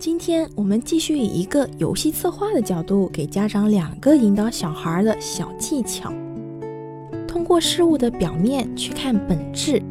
今天我们继续以一个游戏策划的角度，给家长两个引导小孩的小技巧。通过事物的表面去看本质，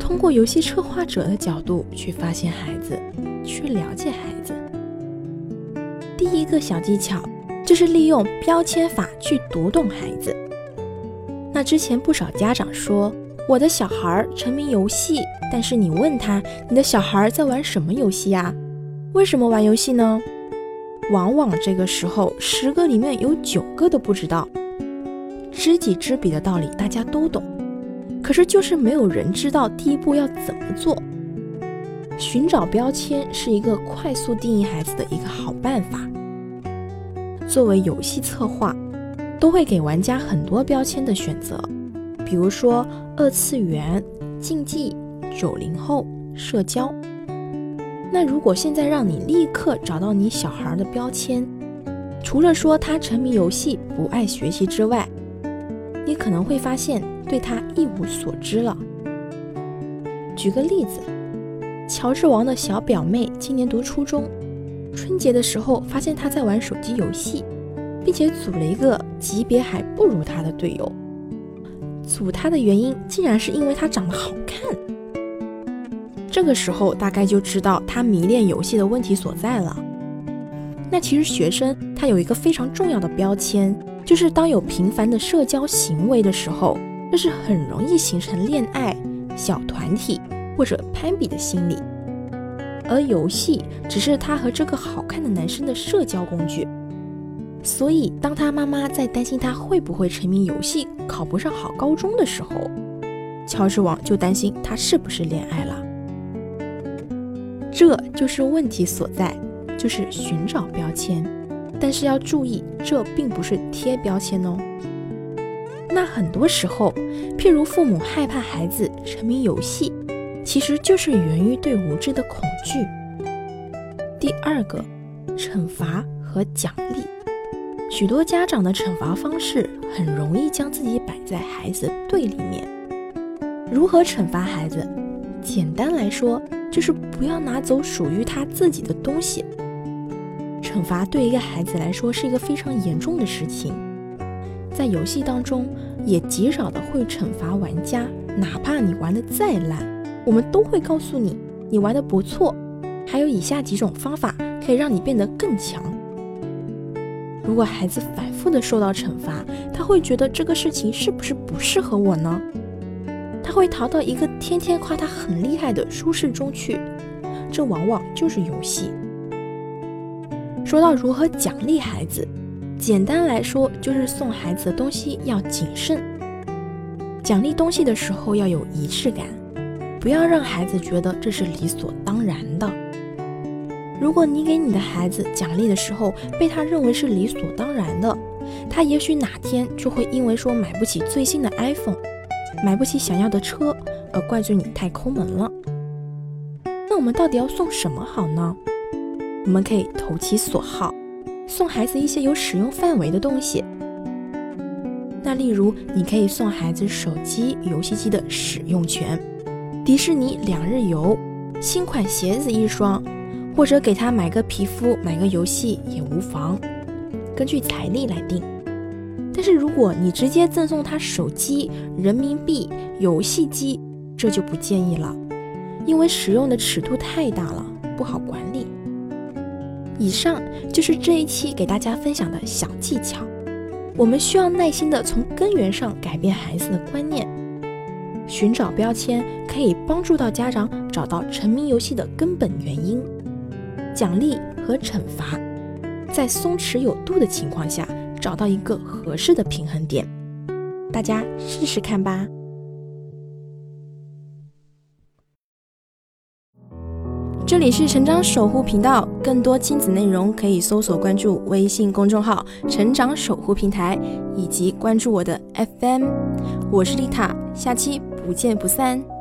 通过游戏策划者的角度去发现孩子，去了解孩子。第一个小技巧就是利用标签法去读懂孩子。那之前不少家长说，我的小孩沉迷游戏，但是你问他，你的小孩在玩什么游戏呀？为什么玩游戏呢？往往这个时候，十个里面有九个都不知道。知己知彼的道理大家都懂，可是就是没有人知道第一步要怎么做。寻找标签是一个快速定义孩子的一个好办法。作为游戏策划，都会给玩家很多标签的选择，比如说二次元、竞技、九零后、社交。那如果现在让你立刻找到你小孩的标签，除了说他沉迷游戏、不爱学习之外，你可能会发现对他一无所知了。举个例子，乔治王的小表妹今年读初中，春节的时候发现他在玩手机游戏，并且组了一个级别还不如他的队友。组他的原因竟然是因为他长得好看。这个时候大概就知道他迷恋游戏的问题所在了。那其实学生他有一个非常重要的标签，就是当有频繁的社交行为的时候，这是很容易形成恋爱、小团体或者攀比的心理。而游戏只是他和这个好看的男生的社交工具。所以当他妈妈在担心他会不会沉迷游戏、考不上好高中的时候，乔治王就担心他是不是恋爱了。这就是问题所在，就是寻找标签。但是要注意，这并不是贴标签哦。那很多时候，譬如父母害怕孩子沉迷游戏，其实就是源于对无知的恐惧。第二个，惩罚和奖励。许多家长的惩罚方式很容易将自己摆在孩子对立面。如何惩罚孩子？简单来说。就是不要拿走属于他自己的东西。惩罚对一个孩子来说是一个非常严重的事情，在游戏当中也极少的会惩罚玩家，哪怕你玩的再烂，我们都会告诉你你玩的不错，还有以下几种方法可以让你变得更强。如果孩子反复的受到惩罚，他会觉得这个事情是不是不适合我呢？他会逃到一个天天夸他很厉害的舒适中去，这往往就是游戏。说到如何奖励孩子，简单来说就是送孩子的东西要谨慎，奖励东西的时候要有仪式感，不要让孩子觉得这是理所当然的。如果你给你的孩子奖励的时候被他认为是理所当然的，他也许哪天就会因为说买不起最新的 iPhone。买不起想要的车，而怪罪你太抠门了。那我们到底要送什么好呢？我们可以投其所好，送孩子一些有使用范围的东西。那例如，你可以送孩子手机、游戏机的使用权，迪士尼两日游，新款鞋子一双，或者给他买个皮肤、买个游戏也无妨，根据财力来定。但是如果你直接赠送他手机、人民币、游戏机，这就不建议了，因为使用的尺度太大了，不好管理。以上就是这一期给大家分享的小技巧，我们需要耐心的从根源上改变孩子的观念。寻找标签可以帮助到家长找到沉迷游戏的根本原因，奖励和惩罚在松弛有度的情况下。找到一个合适的平衡点，大家试试看吧。这里是成长守护频道，更多亲子内容可以搜索关注微信公众号“成长守护平台”，以及关注我的 FM。我是丽塔，下期不见不散。